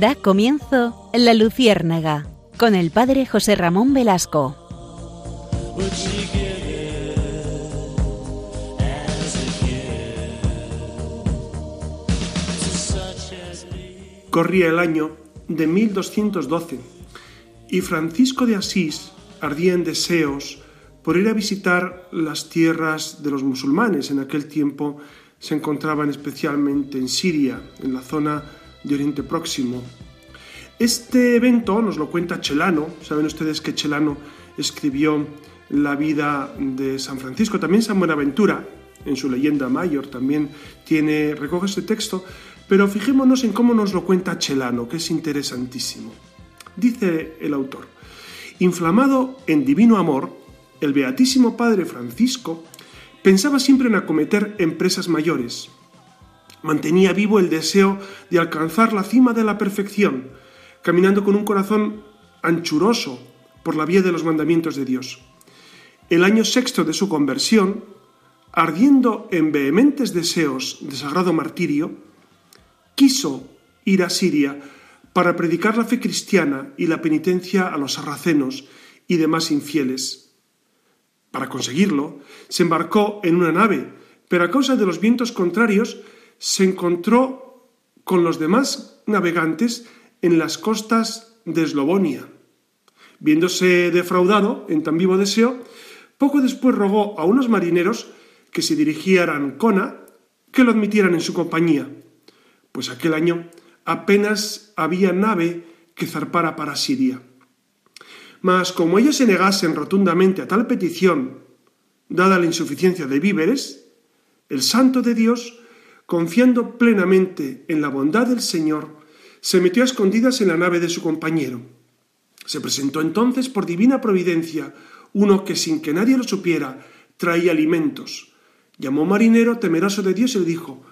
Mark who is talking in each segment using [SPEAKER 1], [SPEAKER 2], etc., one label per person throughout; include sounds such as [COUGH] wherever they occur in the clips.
[SPEAKER 1] Da comienzo La Luciérnaga con el padre José Ramón Velasco.
[SPEAKER 2] Corría el año de 1212 y Francisco de Asís ardía en deseos por ir a visitar las tierras de los musulmanes. En aquel tiempo se encontraban especialmente en Siria, en la zona de Oriente Próximo. Este evento nos lo cuenta Chelano. Saben ustedes que Chelano escribió la vida de San Francisco, también San Buenaventura, en su leyenda mayor, también tiene, recoge este texto, pero fijémonos en cómo nos lo cuenta Chelano, que es interesantísimo. Dice el autor, inflamado en divino amor, el Beatísimo Padre Francisco pensaba siempre en acometer empresas mayores, Mantenía vivo el deseo de alcanzar la cima de la perfección, caminando con un corazón anchuroso por la vía de los mandamientos de Dios. El año sexto de su conversión, ardiendo en vehementes deseos de sagrado martirio, quiso ir a Siria para predicar la fe cristiana y la penitencia a los sarracenos y demás infieles. Para conseguirlo, se embarcó en una nave, pero a causa de los vientos contrarios se encontró con los demás navegantes en las costas de Eslovonia. Viéndose defraudado en tan vivo deseo, poco después rogó a unos marineros que se dirigieran a Ancona que lo admitieran en su compañía, pues aquel año apenas había nave que zarpara para Siria. Mas como ellos se negasen rotundamente a tal petición, dada la insuficiencia de víveres, el santo de Dios confiando plenamente en la bondad del Señor, se metió a escondidas en la nave de su compañero. Se presentó entonces por divina providencia uno que sin que nadie lo supiera traía alimentos. Llamó marinero temeroso de Dios y le dijo,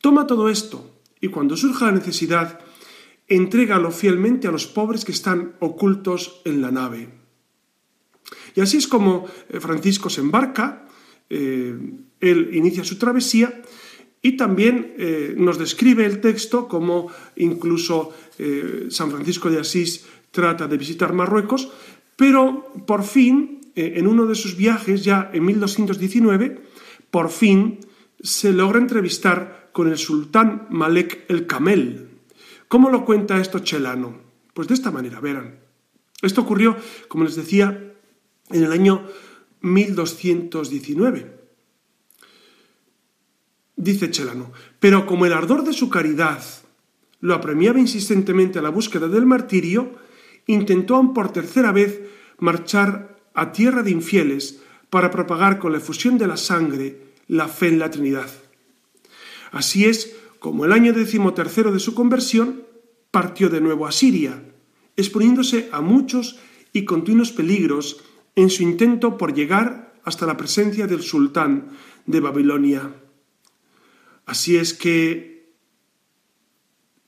[SPEAKER 2] Toma todo esto, y cuando surja la necesidad, entrégalo fielmente a los pobres que están ocultos en la nave. Y así es como eh, Francisco se embarca, eh, él inicia su travesía, y también eh, nos describe el texto como incluso eh, San Francisco de Asís trata de visitar Marruecos, pero por fin, eh, en uno de sus viajes, ya en 1219, por fin se logra entrevistar con el sultán Malek el Camel. ¿Cómo lo cuenta esto Chelano? Pues de esta manera, verán. Esto ocurrió, como les decía, en el año 1219. Dice Chelano, pero como el ardor de su caridad lo apremiaba insistentemente a la búsqueda del martirio, intentó por tercera vez marchar a tierra de infieles para propagar con la efusión de la sangre la fe en la Trinidad. Así es como el año decimotercero de su conversión partió de nuevo a Siria, exponiéndose a muchos y continuos peligros en su intento por llegar hasta la presencia del sultán de Babilonia. Así es que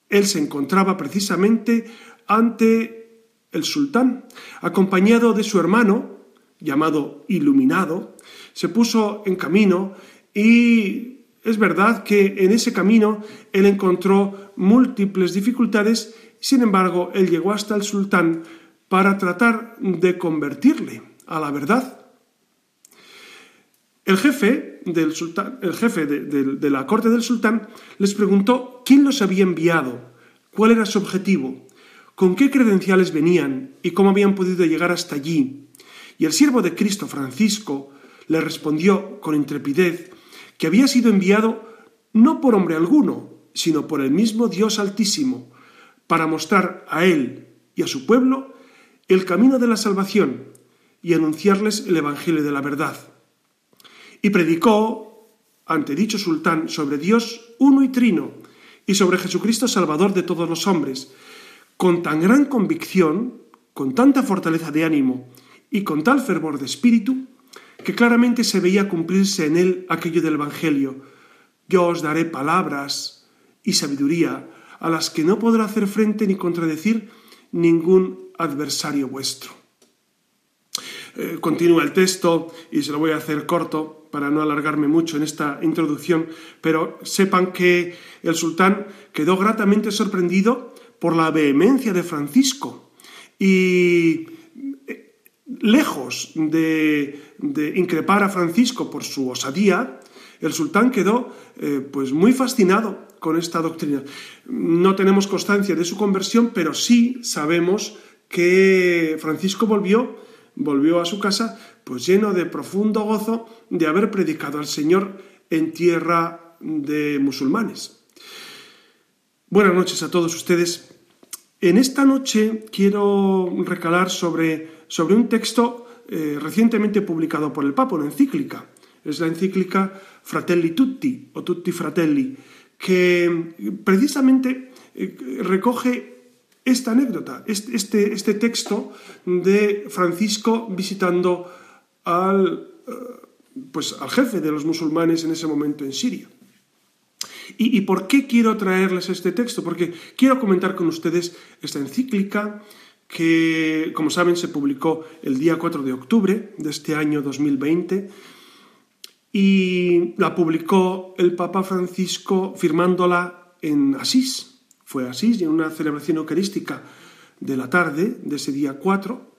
[SPEAKER 2] él se encontraba precisamente ante el sultán, acompañado de su hermano, llamado Iluminado, se puso en camino y es verdad que en ese camino él encontró múltiples dificultades, sin embargo, él llegó hasta el sultán para tratar de convertirle a la verdad. El jefe, del sultán, el jefe de, la corte del sultán les preguntó quién los había enviado, cuál era su objetivo, con qué credenciales venían y cómo habían podido llegar hasta allí. Y el siervo de Cristo, Francisco, le respondió con intrepidez que había sido enviado no por hombre alguno, sino por el mismo Dios Altísimo, para mostrar a él y a su pueblo el camino de la salvación y anunciarles el Evangelio de la verdad y predicó ante dicho sultán sobre Dios uno y trino y sobre Jesucristo Salvador de todos los hombres, con tan gran convicción, con tanta fortaleza de ánimo y con tal fervor de espíritu, que claramente se veía cumplirse en él aquello del Evangelio. Yo os daré palabras y sabiduría a las que no podrá hacer frente ni contradecir ningún adversario vuestro. Eh, continúa el texto y se lo voy a hacer corto para no alargarme mucho en esta introducción, pero sepan que el sultán quedó gratamente sorprendido por la vehemencia de Francisco y eh, lejos de, increpar a Francisco por su osadía, el sultán quedó eh, pues muy fascinado con esta doctrina. No tenemos constancia de su conversión, pero sí sabemos que Francisco volvió, volvió a su casa pues lleno de profundo gozo de haber predicado al Señor en tierra de musulmanes. Buenas noches a todos ustedes. En esta noche quiero recalar sobre, sobre un texto eh, recientemente publicado por el Papa, una encíclica. Es la encíclica Fratelli Tutti o Tutti Fratelli, que precisamente eh, recoge esta anécdota, este, este texto de Francisco visitando al, eh, pues, al jefe de los musulmanes en ese momento en Siria. ¿Y, por qué quiero traerles este texto? Porque quiero comentar con ustedes esta encíclica que, como saben, se publicó el día 4 de octubre de este año 2020 y la publicó el Papa Francisco firmándola en Asís. Fue Asís y en una celebración eucarística de la tarde de ese día 4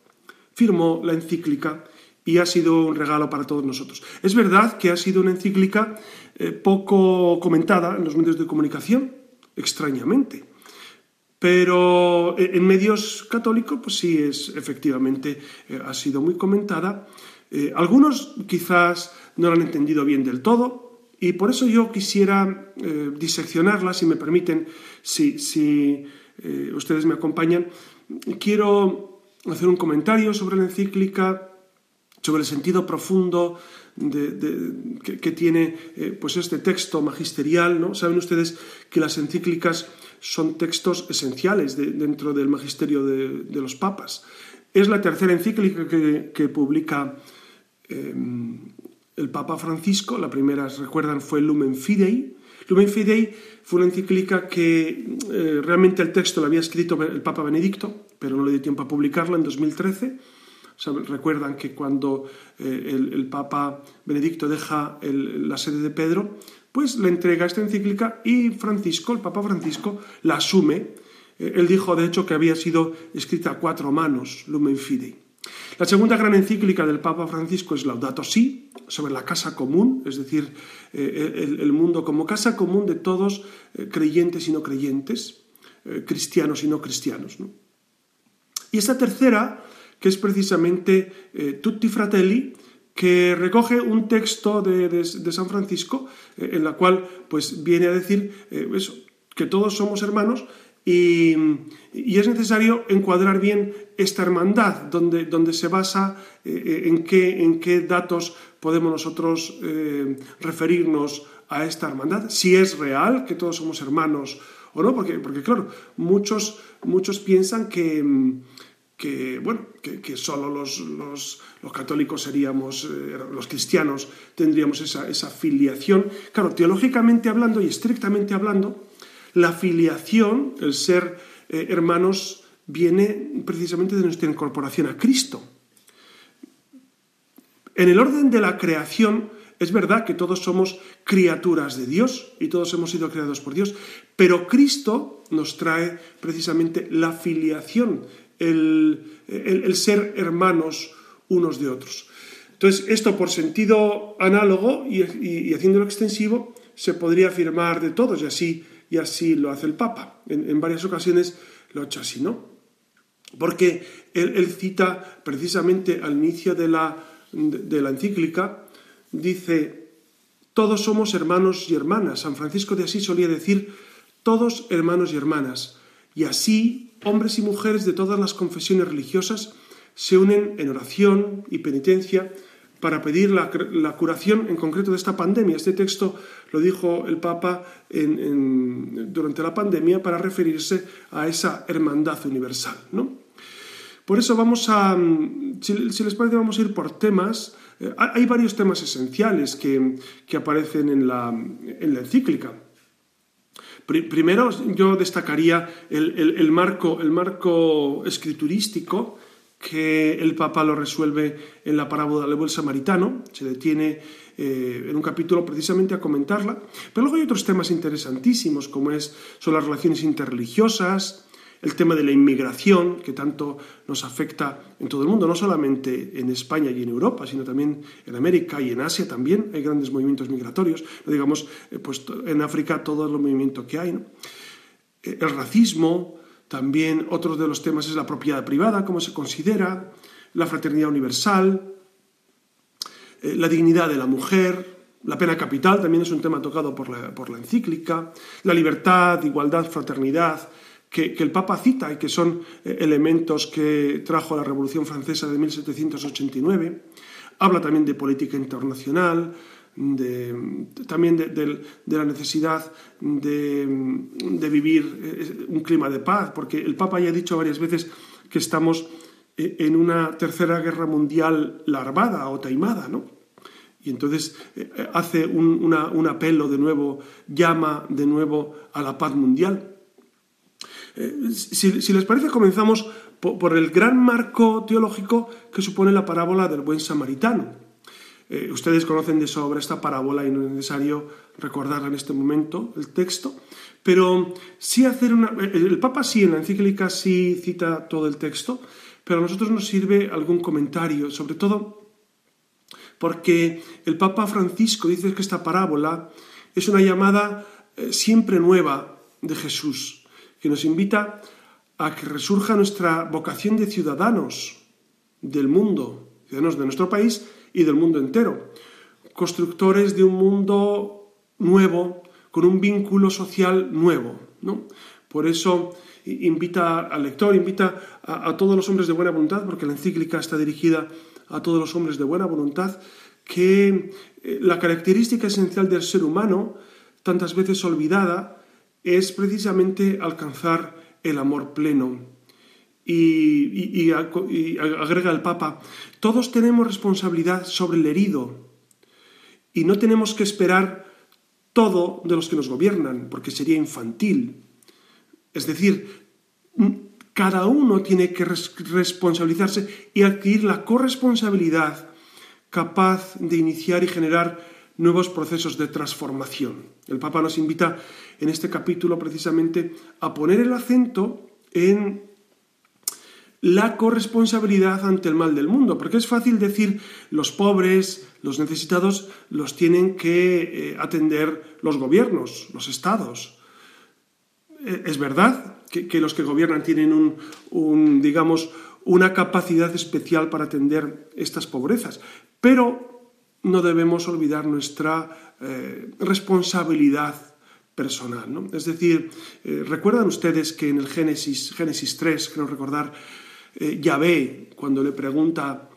[SPEAKER 2] firmó la encíclica y ha sido un regalo para todos nosotros. Es verdad que ha sido una encíclica eh, poco comentada en los medios de comunicación, extrañamente. Pero eh, en medios católicos, pues sí, es, efectivamente eh, ha sido muy comentada. algunos quizás no la han entendido bien del todo y por eso yo quisiera diseccionarla, si me permiten, si, si ustedes me acompañan. Quiero hacer un comentario sobre la encíclica, sobre el sentido profundo que, tiene eh, pues este texto magisterial. ¿no? Saben ustedes que las encíclicas son textos esenciales dentro del magisterio de, los papas. Es la tercera encíclica que, publica em, el Papa Francisco. La primera, recuerdan, fue Lumen Fidei. Lumen Fidei fue una encíclica que eh, realmente el texto lo había escrito el Papa Benedicto, pero no le dio tiempo a publicarla en 2013 recuerdan que cuando eh, el, Papa Benedicto deja la sede de Pedro, pues le entrega esta encíclica y Francisco, el Papa Francisco, la asume. Eh, él dijo, de hecho, que había sido escrita a cuatro manos, Lumen Fidei. La segunda gran encíclica del Papa Francisco es Laudato Si, sobre la casa común, es decir, eh, el, mundo como casa común de todos, creyentes y no creyentes, cristianos y no cristianos. Y esta tercera que es precisamente eh, Tutti Fratelli, que recoge un texto de, San Francisco eh, en la cual pues, viene a decir eh, eso, que todos somos hermanos y, es necesario encuadrar bien esta hermandad, donde, donde se basa en, qué, en qué datos podemos nosotros referirnos a esta hermandad, si es real que todos somos hermanos o no, porque, porque claro, muchos, muchos piensan que que, bueno, que, solo los, los, católicos seríamos, eh, los cristianos tendríamos esa, esa, filiación. Claro, teológicamente hablando y estrictamente hablando, la filiación, el ser eh, hermanos, viene precisamente de nuestra incorporación a Cristo. En el orden de la creación, es verdad que todos somos criaturas de Dios y todos hemos sido creados por Dios, pero Cristo nos trae precisamente la filiación, el, ser hermanos unos de otros. Entonces, esto por sentido análogo y, haciéndolo extensivo, se podría afirmar de todos, y así, y así lo hace el Papa. En, varias ocasiones lo ha hecho así, ¿no? Porque él, cita precisamente al inicio de la, de la encíclica, dice, todos somos hermanos y hermanas. San Francisco de Asís solía decir, todos hermanos y hermanas. Y así hombres y mujeres de todas las confesiones religiosas se unen en oración y penitencia para pedir la, curación en concreto de esta pandemia. Este texto lo dijo el Papa durante la pandemia para referirse a esa hermandad universal. ¿no? Por eso vamos a, si, les parece, vamos a ir por temas. Eh, hay varios temas esenciales que, aparecen en la, en la encíclica. Primero yo destacaría el, marco, el marco escriturístico que el Papa lo resuelve en la parábola del buen samaritano, se detiene eh, en un capítulo precisamente a comentarla, pero luego hay otros temas interesantísimos como es, son las relaciones interreligiosas, el tema de la inmigración, que tanto nos afecta en todo el mundo, no solamente en España y en Europa, sino también en América y en Asia también. Hay grandes movimientos migratorios, digamos, eh, pues en África todo el movimiento que hay. Eh, el racismo, también otro de los temas es la propiedad privada, cómo se considera, la fraternidad universal, eh, la dignidad de la mujer, la pena capital también es un tema tocado por la, por la encíclica, la libertad, igualdad, fraternidad, que, el Papa cita y que son eh, elementos que trajo la Revolución Francesa de 1789. Habla también de política internacional, también de, la necesidad de, vivir eh, un clima de paz, porque el Papa ya ha dicho varias veces que estamos eh, en una tercera guerra mundial larvada o taimada, ¿no? Y entonces hace un, apelo de nuevo, llama de nuevo a la paz mundial. Eh, si, les parece, comenzamos por, el gran marco teológico que supone la parábola del buen samaritano. Eh, ustedes conocen de sobra esta parábola y no es necesario recordarla en este momento, el texto, pero sí hacer una... El Papa sí, en la encíclica sí cita todo el texto, pero a nosotros nos sirve algún comentario, sobre todo porque el Papa Francisco dice que esta parábola es una llamada eh, siempre nueva de Jesús que nos invita a que resurja nuestra vocación de ciudadanos del mundo, ciudadanos de nuestro país y del mundo entero, constructores de un mundo nuevo, con un vínculo social nuevo. ¿no? Por eso invita al lector, invita a, a, todos los hombres de buena voluntad, porque la encíclica está dirigida a todos los hombres de buena voluntad, que eh, la característica esencial del ser humano, tantas veces olvidada, es precisamente alcanzar el amor pleno. Y, agrega el Papa, todos tenemos responsabilidad sobre el herido y no tenemos que esperar todo de los que nos gobiernan, porque sería infantil. Es decir, cada uno tiene que responsabilizarse y adquirir la corresponsabilidad capaz de iniciar y generar nuevos procesos de transformación. El Papa nos invita en este capítulo precisamente a poner el acento en la corresponsabilidad ante el mal del mundo, porque es fácil decir los pobres, los necesitados, los tienen que eh, atender los gobiernos, los estados. Eh, es verdad que, los que gobiernan tienen un, digamos, una capacidad especial para atender estas pobrezas, pero no debemos olvidar nuestra eh, responsabilidad personal. ¿no? Es decir, recuerdan ustedes que en el Génesis, Génesis 3, creo recordar, eh, Yahvé, cuando le pregunta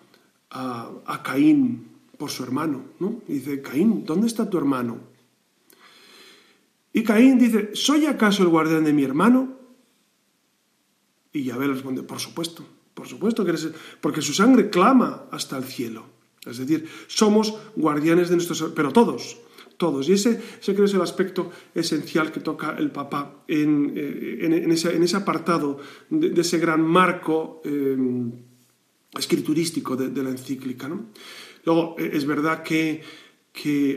[SPEAKER 2] a, Caín por su hermano, ¿no? dice, Caín, ¿dónde está tu hermano? Y Caín dice, ¿soy acaso el guardián de mi hermano? Y Yahvé le responde, por supuesto, por supuesto que eres, porque su sangre clama hasta el cielo. Es decir, somos guardianes de nuestros... pero todos, todos. Y ese, creo es el aspecto esencial que toca el Papa en, eh, ese, apartado de, ese gran marco eh, escriturístico de, la encíclica. Luego, eh, es verdad que,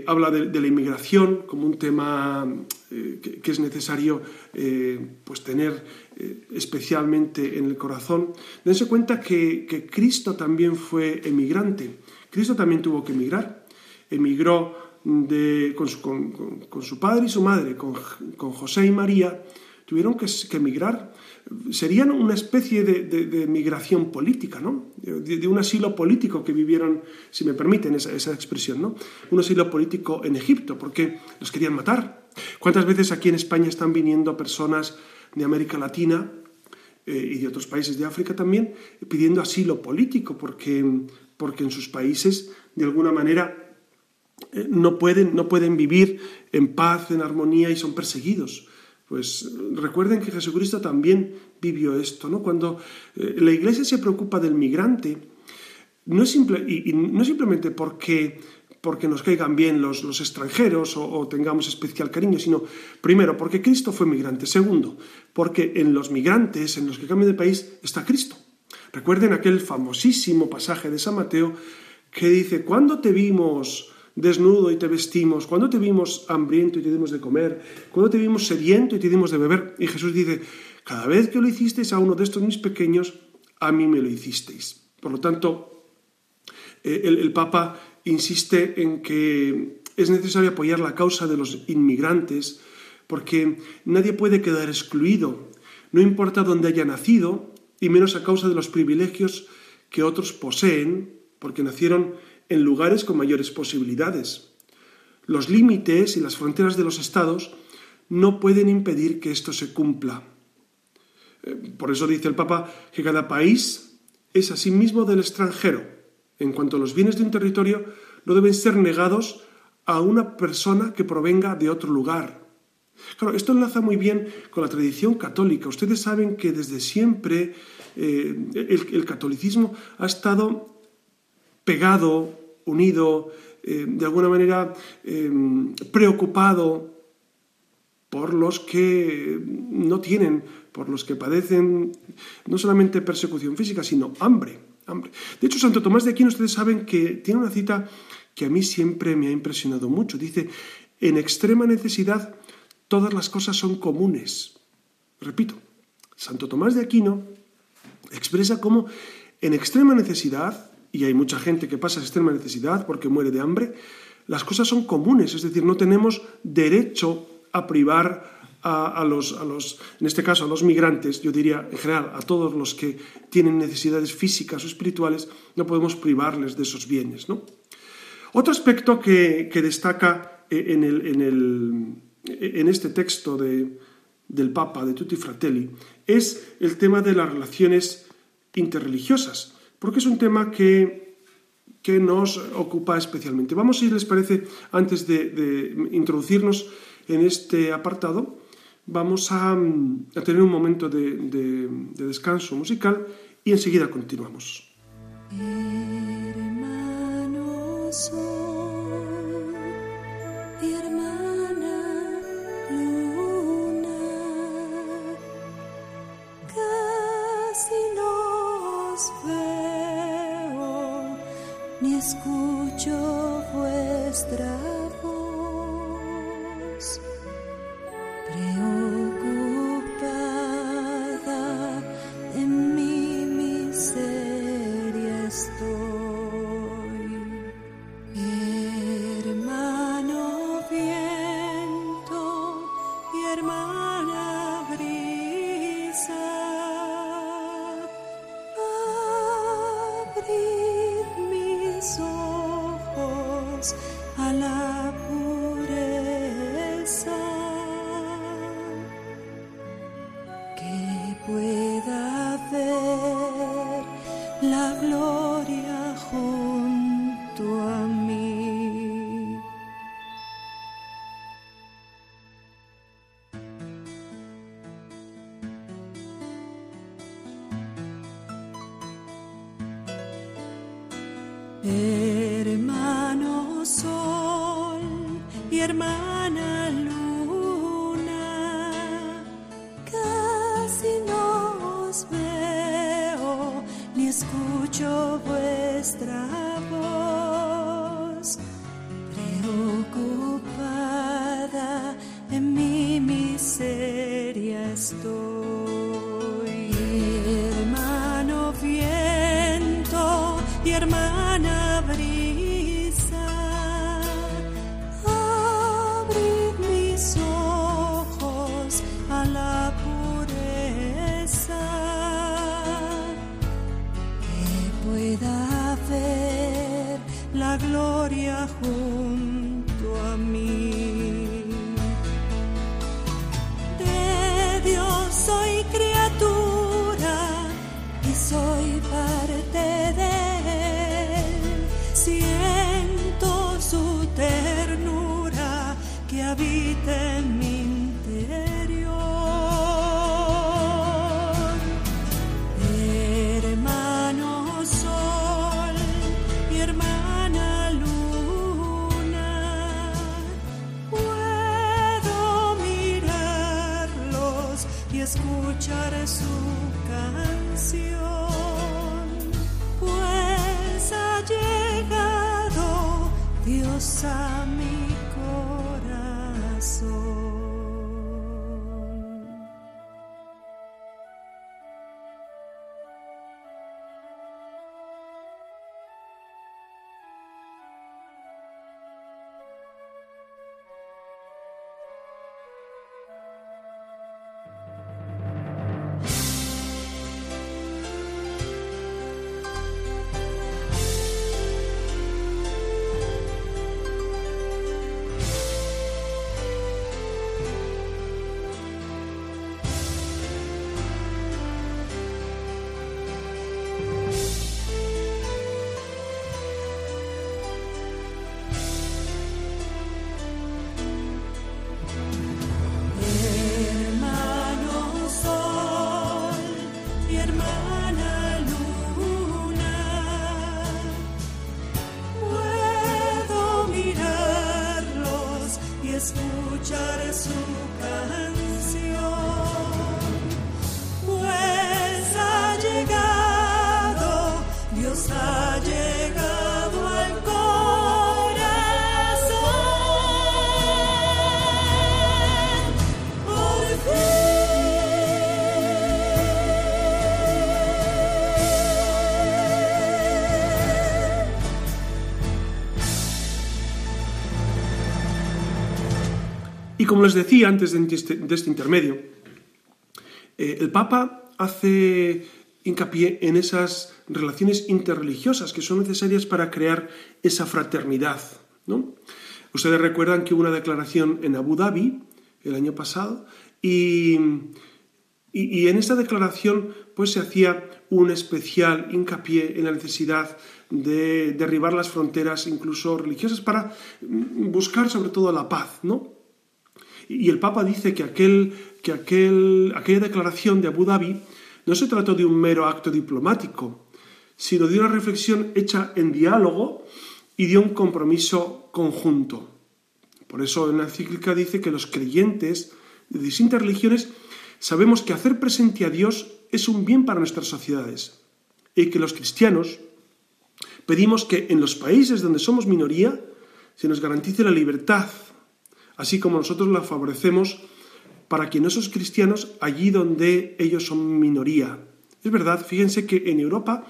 [SPEAKER 2] habla de, la inmigración como un tema que, es necesario pues tener especialmente en el corazón. Dense cuenta que, que Cristo también fue emigrante. Cristo también tuvo que emigrar. Emigró con, su, padre y su madre, con, José y María, tuvieron que, emigrar. Serían una especie de, migración política, ¿no? De, un asilo político que vivieron, si me permiten esa, expresión, ¿no? Un asilo político en Egipto, porque los querían matar. ¿Cuántas veces aquí en España están viniendo personas de América Latina eh, y de otros países de África también pidiendo asilo político porque porque en sus países, de alguna manera, no pueden, no pueden vivir en paz, en armonía y son perseguidos. Pues recuerden que Jesucristo también vivió esto, ¿no? Cuando eh, la Iglesia se preocupa del migrante, no es, simple, y, no simplemente porque, porque nos caigan bien los, los extranjeros o, o, tengamos especial cariño, sino primero porque Cristo fue migrante, segundo porque en los migrantes, en los que cambian de país, está Cristo. Recuerden aquel famosísimo pasaje de San Mateo que dice, ¿cuándo te vimos desnudo y te vestimos? ¿Cuándo te vimos hambriento y te dimos de comer? ¿Cuándo te vimos sediento y te dimos de beber? Y Jesús dice, Cada vez que lo hicisteis a uno de estos mis pequeños, a mí me lo hicisteis. Por lo tanto, eh, el, Papa insiste en que es necesario apoyar la causa de los inmigrantes porque nadie puede quedar excluido, no importa dónde haya nacido, y menos a causa de los privilegios que otros poseen, porque nacieron en lugares con mayores posibilidades. Los límites y las fronteras de los estados no pueden impedir que esto se cumpla. Eh, por eso dice el Papa que cada país es a sí mismo del extranjero. En cuanto a los bienes de un territorio, no deben ser negados a una persona que provenga de otro lugar. Claro, esto enlaza muy bien con la tradición católica. Ustedes saben que desde siempre eh, el, catolicismo ha estado pegado, unido, eh, de alguna manera preocupado por los que no tienen, por los que padecen no solamente persecución física, sino hambre. hambre. De hecho, Santo Tomás de Aquino, ustedes saben que tiene una cita que a mí siempre me ha impresionado mucho. Dice, en extrema necesidad todas las cosas son comunes. Repito, Santo Tomás de Aquino expresa cómo en extrema necesidad, y hay mucha gente que pasa extrema necesidad porque muere de hambre, las cosas son comunes, es decir, no tenemos derecho a privar a, los, a, los, en este caso a los migrantes, yo diría en general a todos los que tienen necesidades físicas o espirituales, no podemos privarles de esos bienes. ¿no? Otro aspecto que, destaca en, el, en, el, en, este texto de, del Papa, de Tutti Fratelli, es el tema de las relaciones interreligiosas, porque es un tema que, que nos ocupa especialmente. Vamos, si les parece, antes de, de introducirnos en este apartado, vamos a, tener un momento de, descanso musical y enseguida continuamos.
[SPEAKER 3] atrás.
[SPEAKER 2] Y como les decía antes de este, este intermedio, eh, el Papa hace hincapié en esas relaciones interreligiosas que son necesarias para crear esa fraternidad. Ustedes recuerdan que hubo una declaración en Abu Dhabi el año pasado y, y, en esta declaración pues se hacía un especial hincapié en la necesidad de derribar las fronteras incluso religiosas para buscar sobre todo la paz, ¿no? Y el Papa dice que, aquel, que aquel, aquella declaración de Abu Dhabi no se trató de un mero acto diplomático, sino de una reflexión hecha en diálogo y de un compromiso conjunto. Por eso en la encíclica dice que los creyentes de distintas religiones sabemos que hacer presente a Dios es un bien para nuestras sociedades y que los cristianos pedimos que en los países donde somos minoría se nos garantice la libertad, así como nosotros la favorecemos para que esos cristianos allí donde ellos son minoría. Es verdad, fíjense que en Europa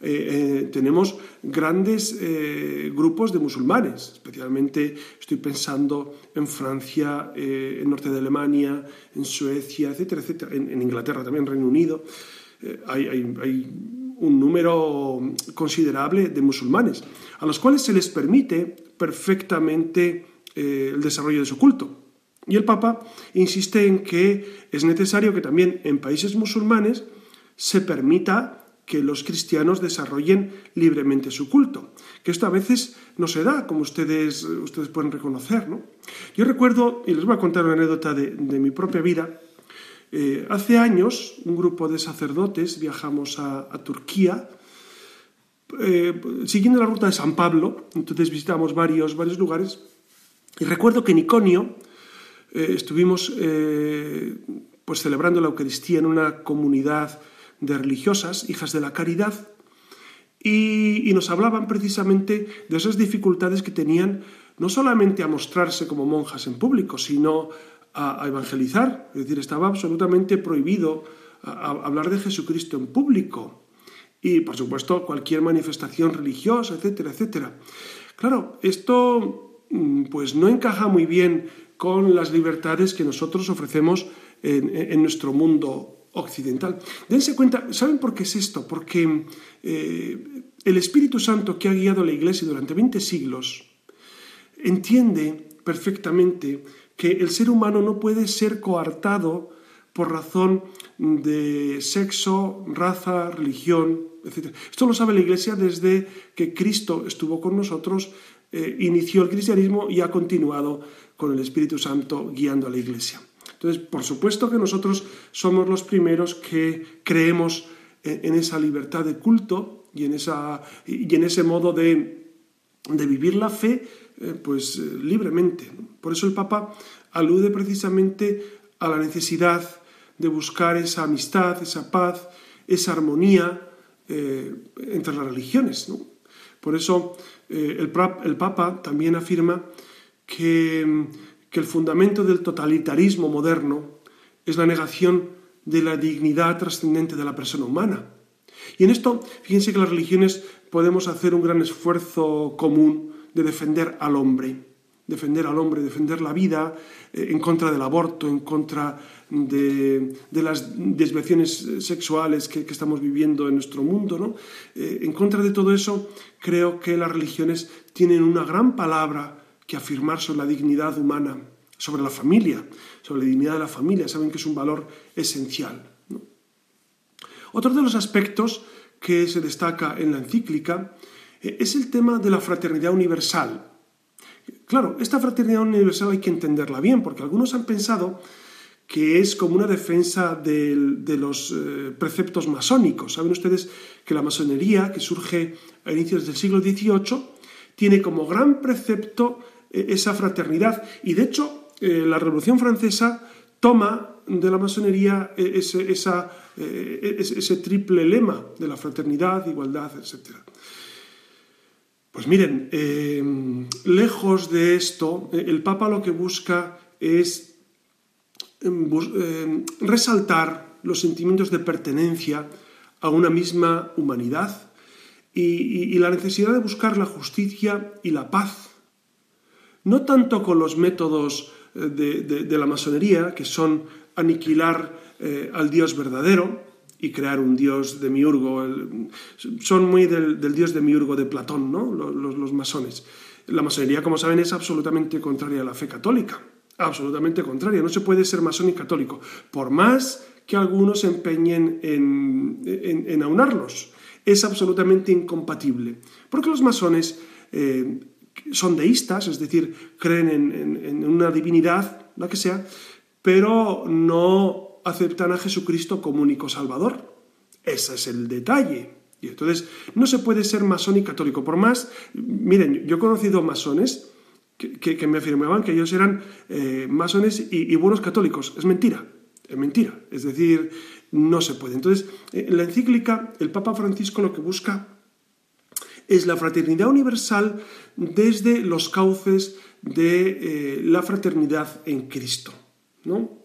[SPEAKER 2] eh, eh, tenemos grandes eh, grupos de musulmanes, especialmente estoy pensando en Francia, en norte de Alemania, en Suecia, etcétera, etcétera, en, Inglaterra también, Reino Unido. Hay, hay, un número considerable de musulmanes, a los cuales se les permite perfectamente el desarrollo de su culto. Y el Papa insiste en que es necesario que también en países musulmanes se permita que los cristianos desarrollen libremente su culto, que esto a veces no se da, como ustedes, ustedes pueden reconocer. ¿no? Yo recuerdo, y les voy a contar una anécdota de, mi propia vida, eh, hace años un grupo de sacerdotes viajamos a, Turquía, eh, siguiendo la ruta de San Pablo, entonces visitamos varios, varios lugares, y recuerdo que en Iconio, eh, estuvimos eh, pues celebrando la Eucaristía en una comunidad de religiosas, hijas de la caridad, y, nos hablaban precisamente de esas dificultades que tenían no solamente a mostrarse como monjas en público, sino a, evangelizar. Es decir, estaba absolutamente prohibido hablar de Jesucristo en público. Y, por supuesto, cualquier manifestación religiosa, etcétera, etcétera. Claro, esto pues no encaja muy bien con las libertades que nosotros ofrecemos en, nuestro mundo occidental. Dense cuenta, ¿saben por qué es esto? Porque eh, el Espíritu Santo que ha guiado a la Iglesia durante 20 siglos entiende perfectamente que el ser humano no puede ser coartado por razón de sexo, raza, religión, etc. Esto lo sabe la Iglesia desde que Cristo estuvo con nosotros, eh, inició el cristianismo y ha continuado con el Espíritu Santo guiando a la Iglesia. Entonces, por supuesto que nosotros somos los primeros que creemos en, esa libertad de culto y en, esa, y en ese modo de, vivir la fe eh, pues eh, libremente. Por eso el Papa alude precisamente a la necesidad de buscar esa amistad, esa paz, esa armonía entre las religiones. Por eso el, el Papa también afirma que, el fundamento del totalitarismo moderno es la negación de la dignidad trascendente de la persona humana. Y en esto, fíjense que las religiones podemos hacer un gran esfuerzo común de defender al hombre, defender al hombre, defender la vida eh, en contra del aborto, en contra de, las desviaciones sexuales que, estamos viviendo en nuestro mundo. ¿no? Eh, en contra de todo eso, creo que las religiones tienen una gran palabra que afirmar sobre la dignidad humana, sobre la familia, sobre la dignidad de la familia. Saben que es un valor esencial. Otro de los aspectos que se destaca en la encíclica eh, es el tema de la fraternidad universal. Claro, esta fraternidad universal hay que entenderla bien, porque algunos han pensado que es como una defensa de, los eh, preceptos masónicos. Saben ustedes que la masonería, que surge a inicios del siglo XVIII, tiene como gran precepto e, esa fraternidad. Y de hecho, eh, la Revolución Francesa toma de la masonería ese, ese, triple lema de la fraternidad, igualdad, etc. Pues miren, lejos de esto, el Papa lo que busca es resaltar los sentimientos de pertenencia a una misma humanidad y la necesidad de buscar la justicia y la paz no tanto con los métodos de, la masonería, que son aniquilar eh, al Dios verdadero y crear un Dios de miurgo. son muy del, Dios de miurgo de Platón, ¿no? Los, masones. La masonería, como saben, es absolutamente contraria a la fe católica. Absolutamente contraria. No se puede ser masón y católico. Por más que algunos se empeñen en, en, aunarlos. Es absolutamente incompatible. Porque los masones eh, son deístas, es decir, creen en, una divinidad, la que sea, pero no aceptan a Jesucristo como único Salvador. Ese es el detalle. Y entonces no se puede ser masón y católico. Por más, miren, yo he conocido masones que, me afirmaban que ellos eran eh, masones y, buenos católicos. Es mentira, es mentira. Es decir, no se puede. Entonces, en la encíclica, el Papa Francisco lo que busca es la fraternidad universal desde los cauces de eh, la fraternidad en Cristo. ¿no?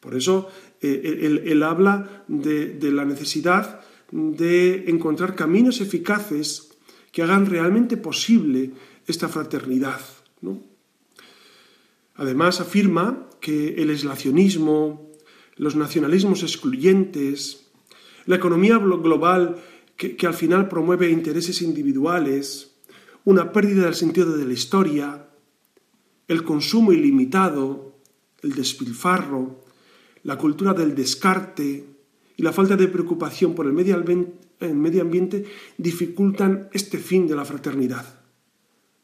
[SPEAKER 2] Por eso eh, él, habla de, la necesidad de encontrar caminos eficaces que hagan realmente posible esta fraternidad. Además afirma que el aislacionismo, los nacionalismos excluyentes, la economía global que, al final promueve intereses individuales, una pérdida del sentido de la historia, el consumo ilimitado, el despilfarro, la cultura del descarte y la falta de preocupación por el medio ambiente dificultan este fin de la fraternidad.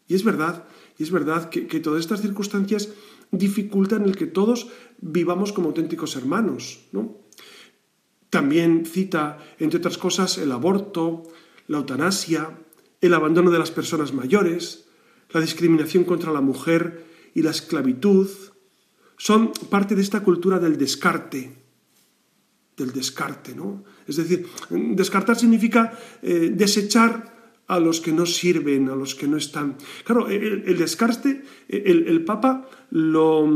[SPEAKER 2] Y es verdad, y es verdad que, que, todas estas circunstancias dificultan el que todos vivamos como auténticos hermanos. ¿no? También cita, entre otras cosas, el aborto, la eutanasia, el abandono de las personas mayores, la discriminación contra la mujer y la esclavitud. Son parte de esta cultura del descarte, del descarte, ¿no? Es decir, descartar significa eh, desechar a los que no sirven, a los que no están. Claro, el, descarte, el, Papa lo,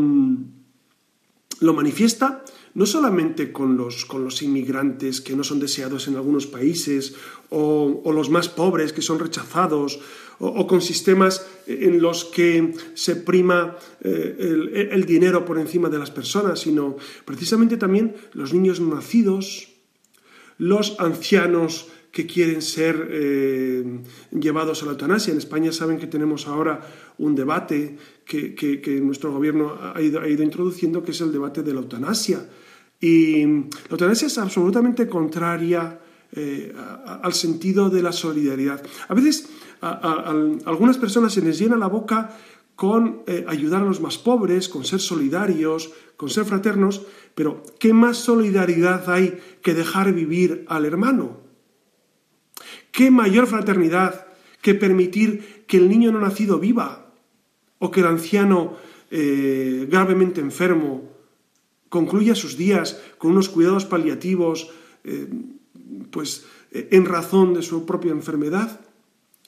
[SPEAKER 2] lo manifiesta no solamente con los, con los inmigrantes que no son deseados en algunos países, o, los más pobres que son rechazados, o, con sistemas en los que se prima eh, el, dinero por encima de las personas, sino precisamente también los niños nacidos, los ancianos que quieren ser eh, llevados a la eutanasia. En España saben que tenemos ahora un debate que, nuestro gobierno ha ido, introduciendo, que es el debate de la eutanasia. Y la eutanasia es absolutamente contraria eh, al sentido de la solidaridad. A veces a, algunas personas se les llena la boca con eh, ayudar a los más pobres, con ser solidarios, con ser fraternos, pero ¿qué más solidaridad hay que dejar vivir al hermano? ¿Qué mayor fraternidad que permitir que el niño no nacido viva o que el anciano eh, gravemente enfermo concluya sus días con unos cuidados paliativos, eh, pues eh, en razón de su propia enfermedad.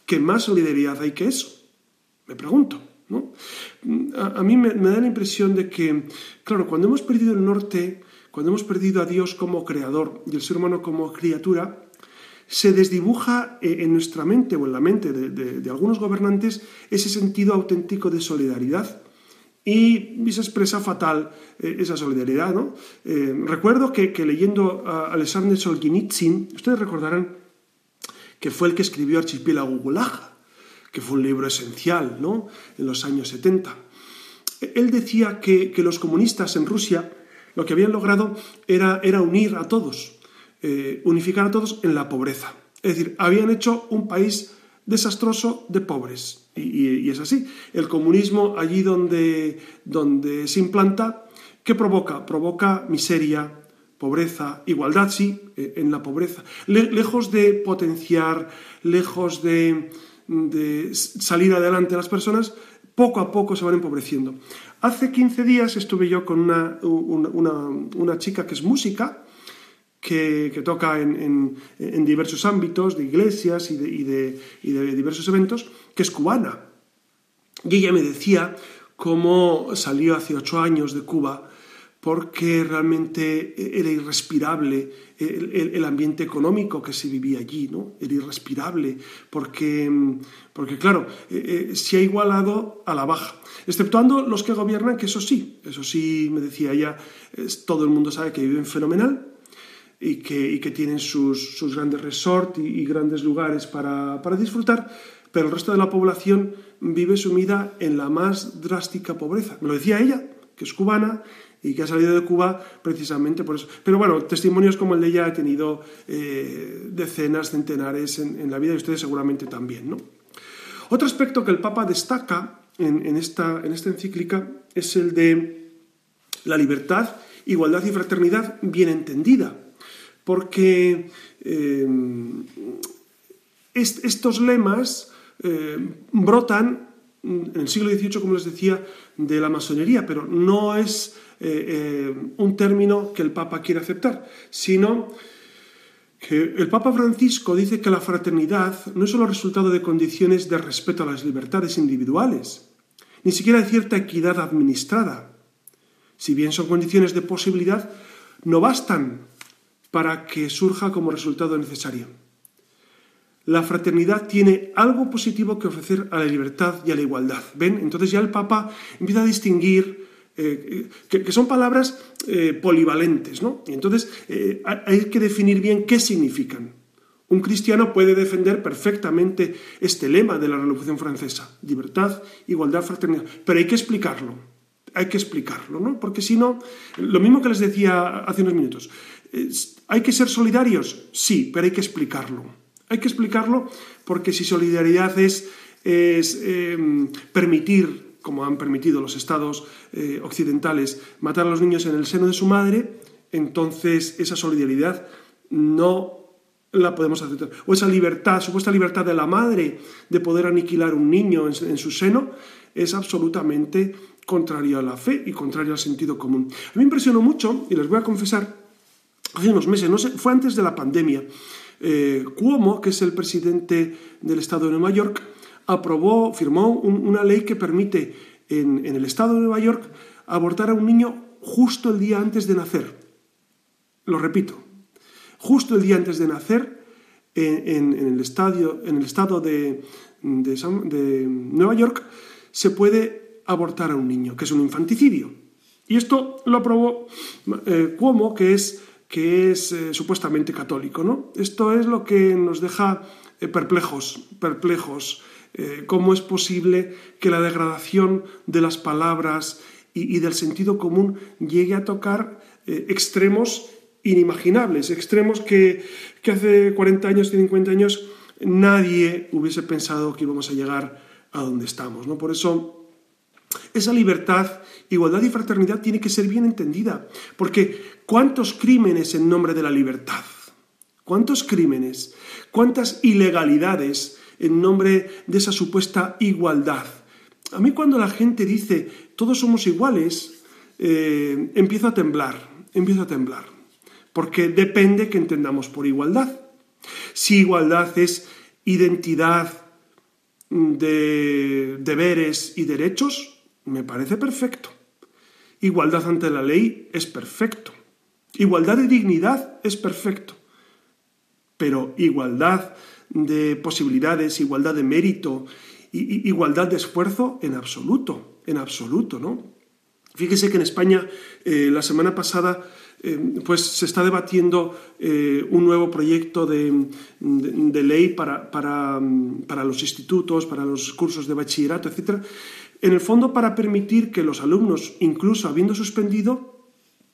[SPEAKER 2] ¿Qué más solidaridad hay que eso? Me pregunto. ¿no? A, mí me, da la impresión de que, claro, cuando hemos perdido el norte, cuando hemos perdido a Dios como creador y el ser humano como criatura, se desdibuja eh, en nuestra mente o en la mente de algunos gobernantes ese sentido auténtico de solidaridad y se expresa fatal eh, esa solidaridad. ¿no? Eh, recuerdo que, leyendo a Alexander Solzhenitsyn, ustedes recordarán que fue el que escribió Archipiélago Gulag, que fue un libro esencial ¿no? en los años 70. Él decía que, los comunistas en Rusia lo que habían logrado era, era unir a todos, eh, unificar a todos en la pobreza. Es decir, habían hecho un país desastroso de pobres. Y, es así. El comunismo allí donde, donde se implanta, ¿qué provoca? Provoca miseria, pobreza, igualdad, sí, eh, en la pobreza. lejos de potenciar, lejos de, salir adelante las personas, poco a poco se van empobreciendo. Hace 15 días estuve yo con una, una chica que es música, que, toca en, diversos ámbitos, de iglesias y de, diversos eventos, que es cubana. Y ella me decía cómo salió hace ocho años de Cuba porque realmente era irrespirable el, ambiente económico que se vivía allí, ¿no? Era irrespirable, porque, porque claro, eh, eh, se ha igualado a la baja, exceptuando los que gobiernan, que eso sí, eso sí, me decía ella, todo el mundo sabe que viven fenomenal, y que, que, tienen sus, grandes resorts y, grandes lugares para, para, disfrutar, pero el resto de la población vive sumida en la más drástica pobreza. Me lo decía ella, que es cubana y que ha salido de Cuba precisamente por eso. Pero bueno, testimonios como el de ella ha tenido eh, decenas, centenares en, la vida y ustedes seguramente también. ¿no? Otro aspecto que el Papa destaca en, esta, en esta encíclica es el de la libertad, igualdad y fraternidad bien entendida, porque eh, estos lemas eh, brotan en el siglo XVIII, como les decía, de la masonería, pero no es eh, un término que el Papa quiere aceptar, sino que el Papa Francisco dice que la fraternidad no es solo resultado de condiciones de respeto a las libertades individuales, ni siquiera de cierta equidad administrada. Si bien son condiciones de posibilidad, no bastan para que surja como resultado necesario. La fraternidad tiene algo positivo que ofrecer a la libertad y a la igualdad. ¿Ven? Entonces ya el Papa empieza a distinguir eh, que, son palabras eh, polivalentes, ¿no? Y entonces eh, hay que definir bien qué significan. Un cristiano puede defender perfectamente este lema de la Revolución Francesa, libertad, igualdad, fraternidad, pero hay que explicarlo, hay que explicarlo, ¿no? Porque si no, lo mismo que les decía hace unos minutos, ¿hay que ser solidarios? Sí, pero hay que explicarlo. Hay que explicarlo porque si solidaridad es, es permitir como han permitido los estados eh, occidentales, matar a los niños en el seno de su madre, entonces esa solidaridad no la podemos aceptar. O esa libertad, supuesta libertad de la madre de poder aniquilar un niño en, su seno, es absolutamente contrario a la fe y contrario al sentido común. A mí me impresionó mucho, y les voy a confesar, hace unos meses, no sé, fue antes de la pandemia, eh, Cuomo, que es el presidente del estado de Nueva York, aprobó, firmó una ley que permite en, el estado de Nueva York abortar a un niño justo el día antes de nacer. Lo repito, justo el día antes de nacer en, el, estadio, en el estado de, Nueva York se puede abortar a un niño, que es un infanticidio. Y esto lo aprobó eh, Cuomo, que es, que es eh, supuestamente católico. ¿no? Esto es lo que nos deja eh, perplejos, perplejos eh, cómo es posible que la degradación de las palabras y, del sentido común llegue a tocar extremos inimaginables, extremos que, hace 40 años, 50 años, nadie hubiese pensado que íbamos a llegar a donde estamos. ¿no? Por eso, esa libertad, igualdad y fraternidad tiene que ser bien entendida, porque ¿cuántos crímenes en nombre de la libertad? ¿Cuántos crímenes? ¿Cuántas ilegalidades en nombre de esa supuesta igualdad. A mí cuando la gente dice todos somos iguales, eh, empiezo a temblar, empiezo a temblar, porque depende que entendamos por igualdad. Si igualdad es identidad de deberes y derechos, me parece perfecto. Igualdad ante la ley es perfecto. Igualdad de dignidad es perfecto. Pero igualdad de posibilidades, igualdad de mérito, igualdad de esfuerzo, en absoluto, en absoluto, ¿no? Fíjese que en España eh, la semana pasada eh, pues se está debatiendo eh, un nuevo proyecto de, ley para, para, para, los institutos, para los cursos de bachillerato, etc. En el fondo para permitir que los alumnos, incluso habiendo suspendido,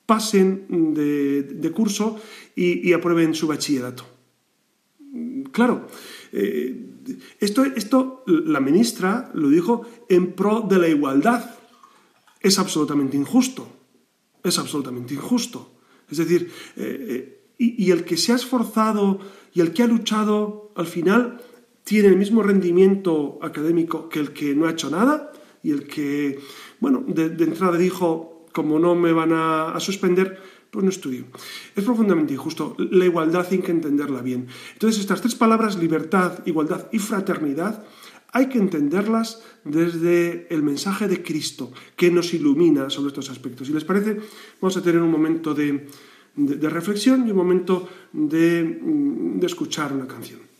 [SPEAKER 2] pasen de, curso y aprueben su bachillerato. Claro, eh, esto, esto la ministra lo dijo en pro de la igualdad. Es absolutamente injusto. Es absolutamente injusto. Es decir, eh, eh, y, el que se ha esforzado y el que ha luchado, al final, tiene el mismo rendimiento académico que el que no ha hecho nada y el que, bueno, de, entrada dijo, como no me van a suspender, pues no estudio. Es profundamente injusto. La igualdad hay que entenderla bien. Entonces, estas tres palabras, libertad, igualdad y fraternidad,
[SPEAKER 3] hay que entenderlas desde el mensaje de Cristo, que nos ilumina sobre estos aspectos. Si les parece, vamos a tener un momento de, reflexión y un momento de escuchar una canción.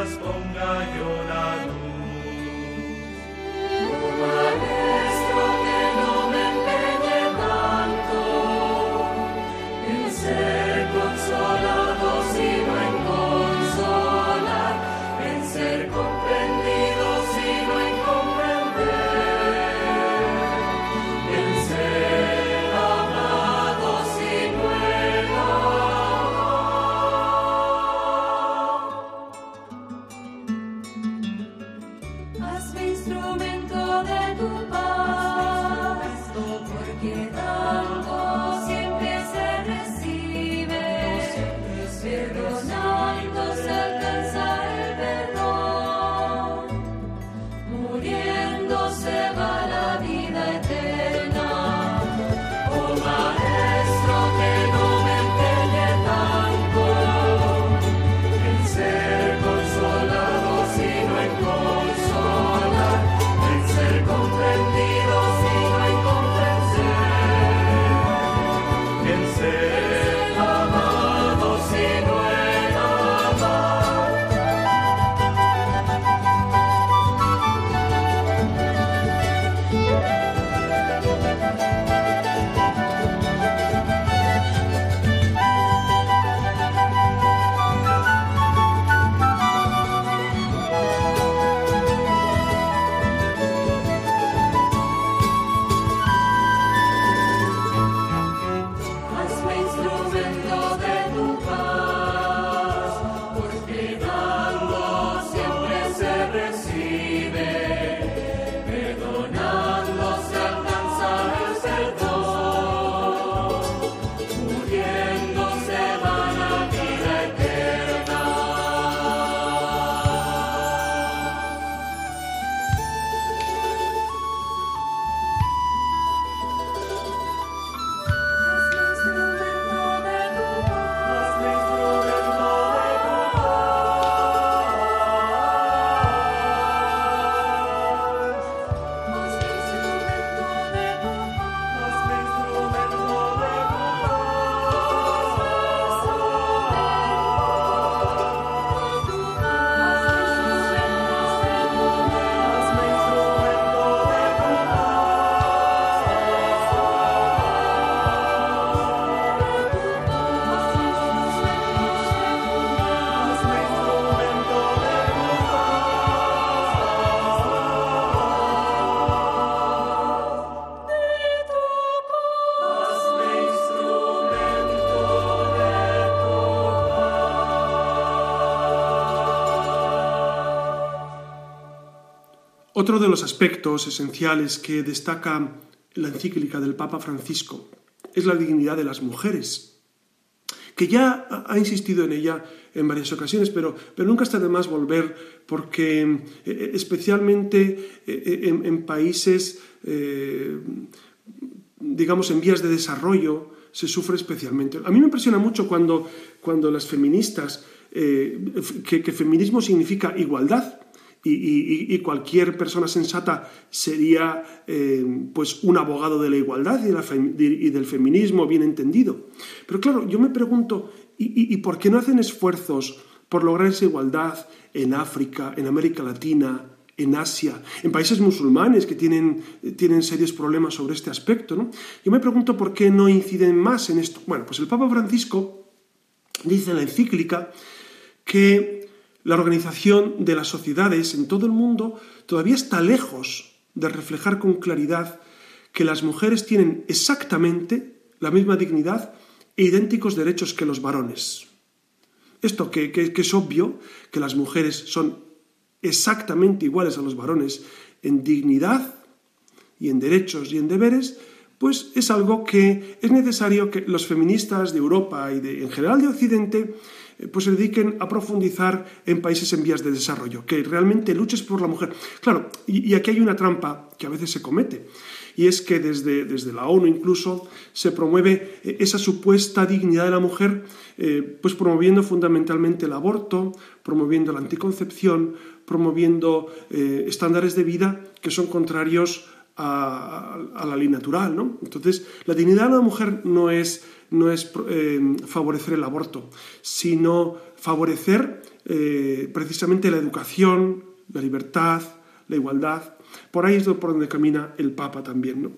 [SPEAKER 3] răspundă iubirea. Otro de los aspectos esenciales que destaca la encíclica del Papa Francisco es la dignidad de las mujeres, que ya ha insistido en ella en varias ocasiones, pero, pero nunca está de más volver porque eh, eh, especialmente eh, en, países, digamos, en vías de desarrollo, se sufre especialmente. A mí me impresiona mucho cuando, cuando las feministas, que feminismo significa igualdad,
[SPEAKER 2] y, cualquier persona sensata sería eh, pues un abogado de la igualdad y, del feminismo bien entendido. Pero claro, yo me pregunto, ¿y, por qué no hacen esfuerzos por lograr esa igualdad en África, en América Latina, en Asia, en países musulmanes que tienen, tienen serios problemas sobre este aspecto? ¿no? Yo me pregunto por qué no inciden más en esto. Bueno, pues el Papa Francisco dice en la encíclica que la organización de las sociedades en todo el mundo todavía está lejos de reflejar con claridad que las mujeres tienen exactamente la misma dignidad e idénticos derechos que los varones. Esto que, es obvio, que las mujeres son exactamente iguales a los varones en dignidad y en derechos y en deberes, pues es algo que es necesario que los feministas de Europa y en general de Occidente pues se dediquen a profundizar en países en vías de desarrollo, que realmente luches por la mujer. Claro, y, aquí hay una trampa que a veces se comete, y es que desde, desde la ONU incluso se promueve eh, esa supuesta dignidad de la mujer, eh, pues promoviendo fundamentalmente el aborto, promoviendo la anticoncepción, promoviendo estándares de vida que son contrarios a, la ley natural. ¿no? Entonces, la dignidad de la mujer no es no es eh, favorecer el aborto, sino favorecer eh, precisamente la educación, la libertad, la igualdad. Por ahí es por donde camina el Papa también. ¿no?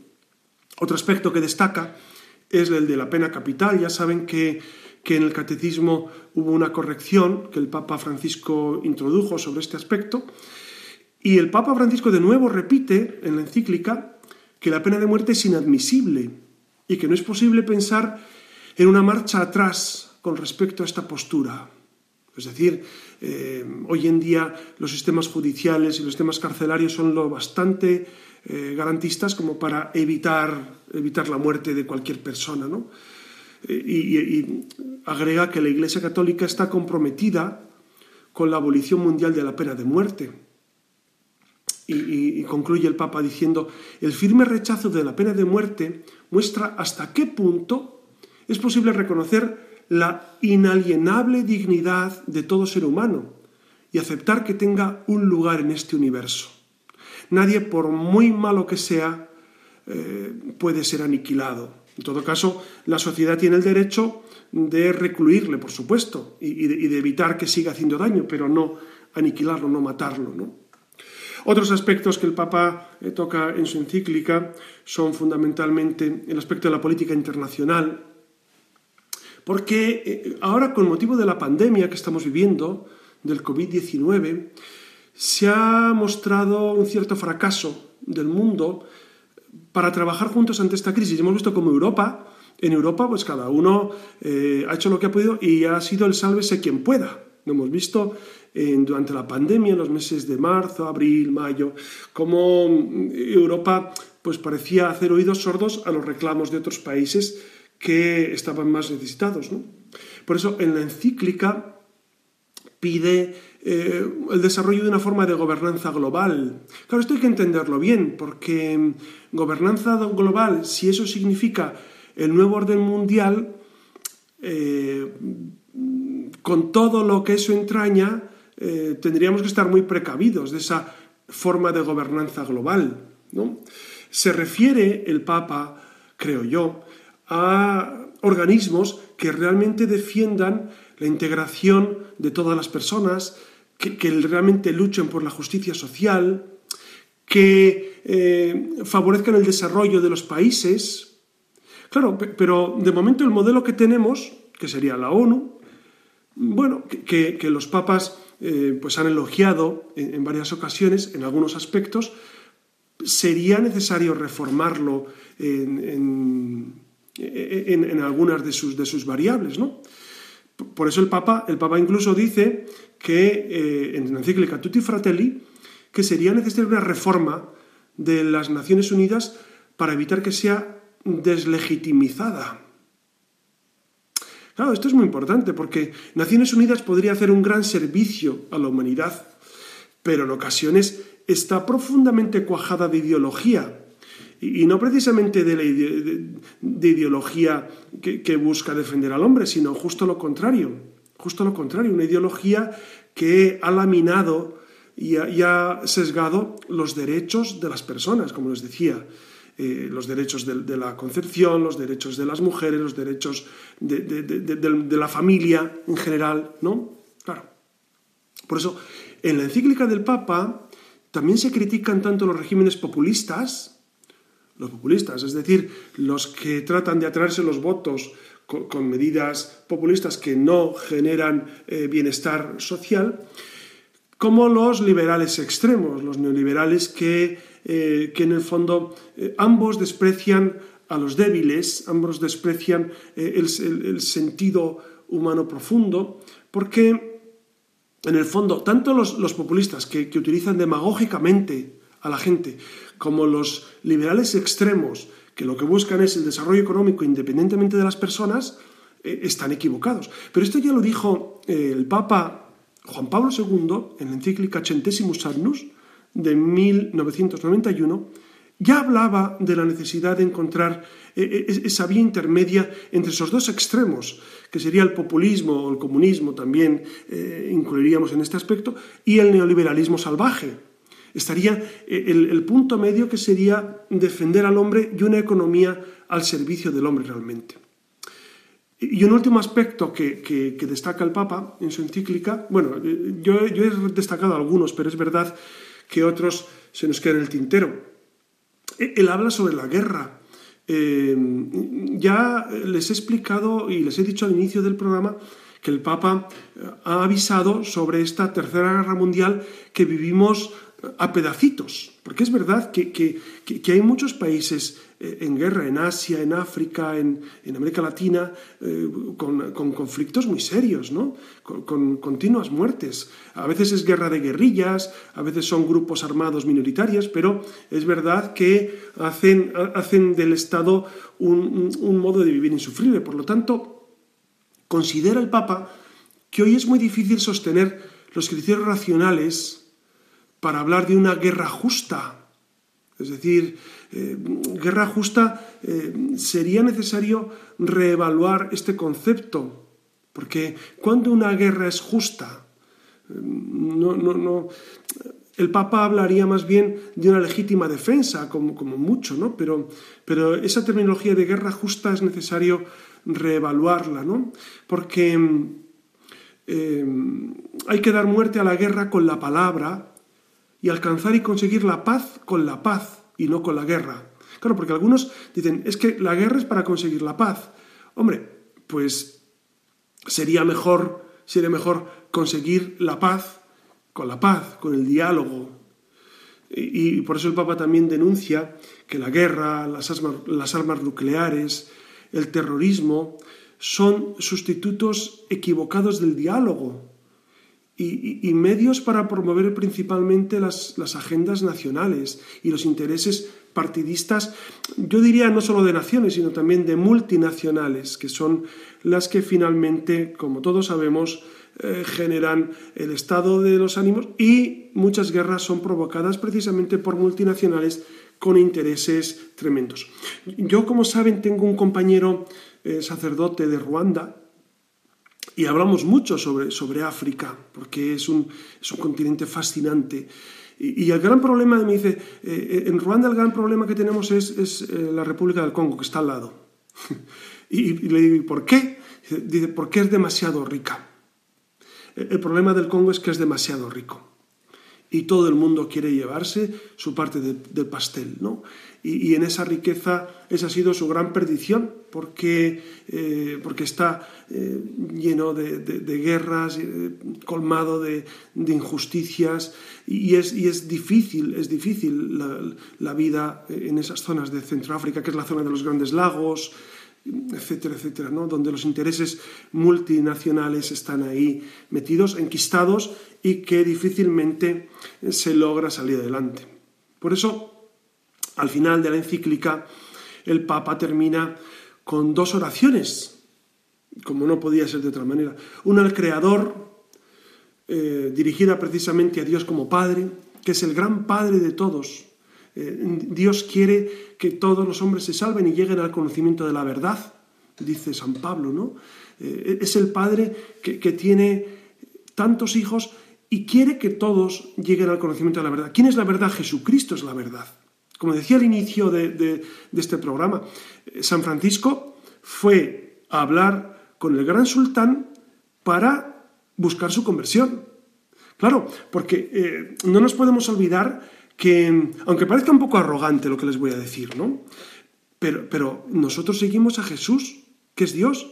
[SPEAKER 2] Otro aspecto que destaca es el de la pena capital. Ya saben que, que en el catecismo hubo una corrección que el Papa Francisco introdujo sobre este aspecto. Y el Papa Francisco de nuevo repite en la encíclica que la pena de muerte es inadmisible y que no es posible pensar en una marcha atrás con respecto a esta postura. Es decir, eh, hoy en día los sistemas judiciales y los sistemas carcelarios son lo bastante eh, garantistas como para evitar, evitar la muerte de cualquier persona. ¿no? Eh, y, agrega que la Iglesia Católica está comprometida con la abolición mundial de la pena de muerte. y concluye el Papa diciendo, el firme rechazo de la pena de muerte muestra hasta qué punto es posible reconocer la inalienable dignidad de todo ser humano y aceptar que tenga un lugar en este universo. Nadie, por muy malo que sea, eh, puede ser aniquilado. En todo caso, la sociedad tiene el derecho de recluirle, por supuesto, y, de, evitar que siga haciendo daño, pero no aniquilarlo, no matarlo. Otros aspectos que el Papa eh, toca en su encíclica son fundamentalmente el aspecto de la política internacional, porque eh, ahora, con motivo de la pandemia que estamos viviendo, del COVID-19, se ha mostrado un cierto fracaso del mundo para trabajar juntos ante esta crisis. Hemos visto como Europa, en Europa, pues cada uno eh, ha hecho lo que ha podido y ha sido el sálvese quien pueda. Lo hemos visto durante la pandemia, en los meses de marzo, abril, mayo, como Europa pues parecía hacer oídos sordos a los reclamos de otros países que estaban más necesitados. Por eso en la encíclica pide eh, el desarrollo de una forma de gobernanza global. Claro, esto hay que entenderlo bien, porque gobernanza global, si eso significa el nuevo orden mundial, eh, con todo lo que eso entraña, eh, tendríamos que estar muy precavidos de esa forma de gobernanza global. ¿no? Se refiere el Papa, creo yo, a organismos que realmente defiendan la integración de todas las personas, que, realmente luchen por la justicia social, que eh, favorezcan el desarrollo de los países. Claro, pero de momento el modelo que tenemos, que sería la ONU, bueno, que, los papas eh, pues han elogiado en, varias ocasiones, en algunos aspectos, sería necesario reformarlo en en, algunas de sus, de sus variables. ¿no? Por eso el Papa, el Papa incluso dice que eh, en la encíclica Tutti Fratelli que sería necesaria una reforma de las Naciones Unidas para evitar que sea deslegitimizada. Claro, esto es muy importante porque Naciones Unidas podría hacer un gran servicio a la humanidad, pero en ocasiones está profundamente cuajada de ideología y, no precisamente de, la de, ideología que, busca defender al hombre, sino justo lo contrario, justo lo contrario, una ideología que ha laminado y ha, sesgado los derechos de las personas, como les decía. Eh, los derechos de, la concepción, los derechos de las mujeres, los derechos de, de, la familia en general, ¿no? Claro. Por eso, en la encíclica del Papa también se critican tanto los regímenes populistas, los populistas, es decir, los que tratan de atraerse los votos con, medidas populistas que no generan eh, bienestar social, como los liberales extremos, los neoliberales que, eh, que en el fondo eh, ambos desprecian a los débiles, ambos desprecian el, sentido humano profundo, porque en el fondo, tanto los, populistas que, utilizan demagógicamente a la gente, como los liberales extremos, que lo que buscan es el desarrollo económico independientemente de las personas, eh, están equivocados. Pero esto ya lo dijo eh, el Papa Juan Pablo II en la encíclica Centesimus Annus de 1991, ya hablaba de la necesidad de encontrar eh, esa vía intermedia entre esos dos extremos, que sería el populismo o el comunismo, también incluiríamos en este aspecto, y el neoliberalismo salvaje, Estaría eh, el, punto medio que sería defender al hombre y una economía al servicio del hombre realmente. Y un último aspecto que, destaca el Papa en su encíclica, bueno, eh, yo, he destacado algunos, pero es verdad que otros se nos quedan en el tintero. E, él habla sobre la guerra. Eh, ya les he explicado y les he dicho al inicio del programa que el Papa ha avisado sobre esta tercera guerra mundial que vivimos a pedacitos, porque es verdad que, hay muchos países eh, en guerra, en Asia, en África, en, América Latina, eh, con, conflictos muy serios, ¿no? Con, continuas muertes. A veces es guerra de guerrillas, a veces son grupos armados minoritarios, pero es verdad que hacen, hacen del Estado un, un modo de vivir insufrible. Por lo tanto, considera el Papa que hoy es muy difícil sostener los criterios racionales para hablar de una guerra justa. Es decir, eh, guerra justa eh, sería necesario reevaluar este concepto, porque cuando una guerra es justa, eh, no, no, no, el Papa hablaría más bien de una legítima defensa, como, como mucho, ¿no? Pero, pero, esa terminología de guerra justa es necesario reevaluarla, ¿no? Porque hay que dar muerte a la guerra con la palabra, y alcanzar y conseguir la paz con la paz y no con la guerra. Claro, porque algunos dicen, es que la guerra es para conseguir la paz. Hombre, pues sería mejor, sería mejor conseguir la paz con la paz, con el diálogo. Y, por eso el Papa también denuncia que la guerra, las las armas nucleares, el terrorismo, son sustitutos equivocados del diálogo, y, medios para promover principalmente las, agendas nacionales y los intereses partidistas, yo diría no solo de naciones, sino también de multinacionales, que son las que finalmente, como todos sabemos, eh, generan el estado de los ánimos y muchas guerras son provocadas precisamente por multinacionales con intereses tremendos. Yo, como saben, tengo un compañero eh, sacerdote de Ruanda, y hablamos mucho sobre, sobre África, porque es un, es un continente fascinante. Y, el gran problema, me dice, eh, en Ruanda el gran problema que tenemos es, es eh, la República del Congo, que está al lado. [LAUGHS] y, le digo, ¿por qué? Dice, porque es demasiado rica. El problema del Congo es que es demasiado rico y todo el mundo quiere llevarse su parte del pastel, ¿no? Y, en esa riqueza esa ha sido su gran perdición, porque, eh, porque está eh, lleno de, guerras, eh, colmado de, injusticias, y es, y es difícil, es difícil la, vida en esas zonas de Centroáfrica, que es la zona de los grandes lagos, etcétera, etcétera, ¿no? donde los intereses multinacionales están ahí metidos, enquistados y que difícilmente se logra salir adelante. Por eso, al final de la encíclica, el Papa termina con dos oraciones, como no podía ser de otra manera. Una al Creador, eh, dirigida precisamente a Dios como Padre, que es el gran Padre de todos, eh, Dios quiere que todos los hombres se salven y lleguen al conocimiento de la verdad, dice San Pablo, ¿no? Eh, es el Padre que, tiene tantos hijos y quiere que todos lleguen al conocimiento de la verdad. ¿Quién es la verdad? Jesucristo es la verdad. Como decía al inicio de, este programa, eh, San Francisco fue a hablar con el gran sultán para buscar su conversión. Claro, porque eh, no nos podemos olvidar que, aunque parezca un poco arrogante lo que les voy a decir, ¿no? Pero, pero nosotros seguimos a Jesús, que es Dios.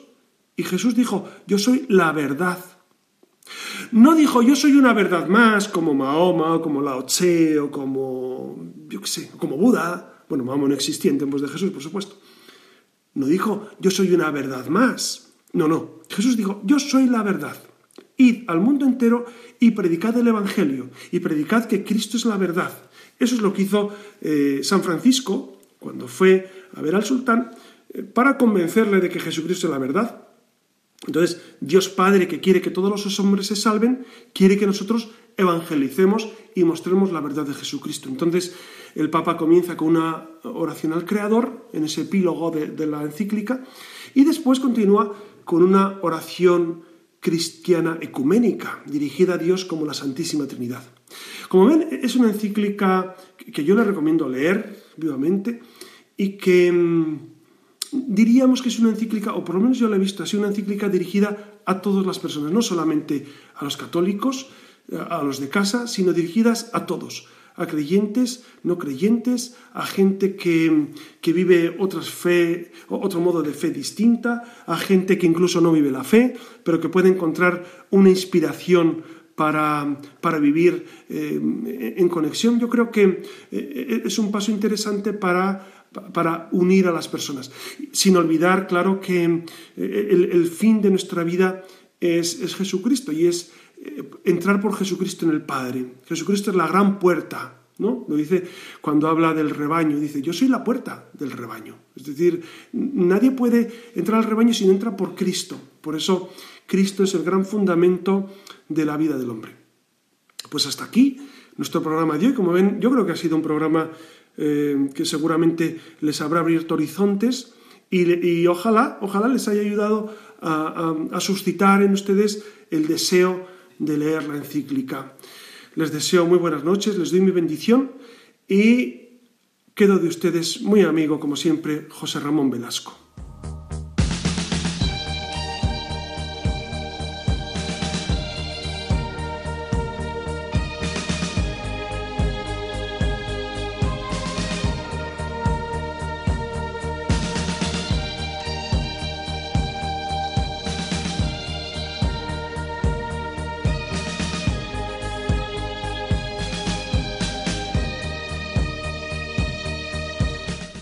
[SPEAKER 2] Y Jesús dijo, yo soy la verdad. No dijo, yo soy una verdad más, como Mahoma, o como Lao Tse, o como, yo qué sé, como Buda. Bueno, Mahoma no existía en tiempos de Jesús, por supuesto. No dijo, yo soy una verdad más. No, no. Jesús dijo, yo soy la verdad. Id al mundo entero y predicad el Evangelio, y predicad que Cristo es la verdad. Eso es lo que hizo eh, San Francisco cuando fue a ver al sultán eh, para convencerle de que Jesucristo es la verdad. Entonces, Dios Padre, que quiere que todos los hombres se salven, quiere que nosotros evangelicemos y mostremos la verdad de Jesucristo. Entonces, el Papa comienza con una oración al Creador, en ese epílogo de, la encíclica, y después continúa con una oración cristiana ecuménica, dirigida a Dios como la Santísima Trinidad. Como ven, es una encíclica que yo le recomiendo leer vivamente y que mm, diríamos que es una encíclica, o por lo menos yo la he visto así, una encíclica dirigida a todas las personas, no solamente a los católicos, a los de casa, sino dirigidas a todos, a creyentes, no creyentes, a gente que, vive otras fe, otro modo de fe distinta, a gente que incluso no vive la fe, pero que puede encontrar una inspiración para, para vivir eh, en conexión. Yo creo que eh, es un paso interesante para para unir a las personas, sin olvidar, claro, que eh, el, fin de nuestra vida es, Jesucristo y es entrar por Jesucristo en el Padre. Jesucristo es la gran puerta, ¿no? Lo dice cuando habla del rebaño, dice, yo soy la puerta del rebaño. Es decir, nadie puede entrar al rebaño si no entra por Cristo. Por eso Cristo es el gran fundamento de la vida del hombre. Pues hasta aquí nuestro programa de hoy. Como ven, yo creo que ha sido un programa eh, que seguramente les habrá abierto horizontes y, ojalá, ojalá les haya ayudado a, suscitar en ustedes el deseo de leer la encíclica. Les deseo muy buenas noches, les doy mi bendición y quedo de ustedes muy amigo, como siempre, José Ramón Velasco.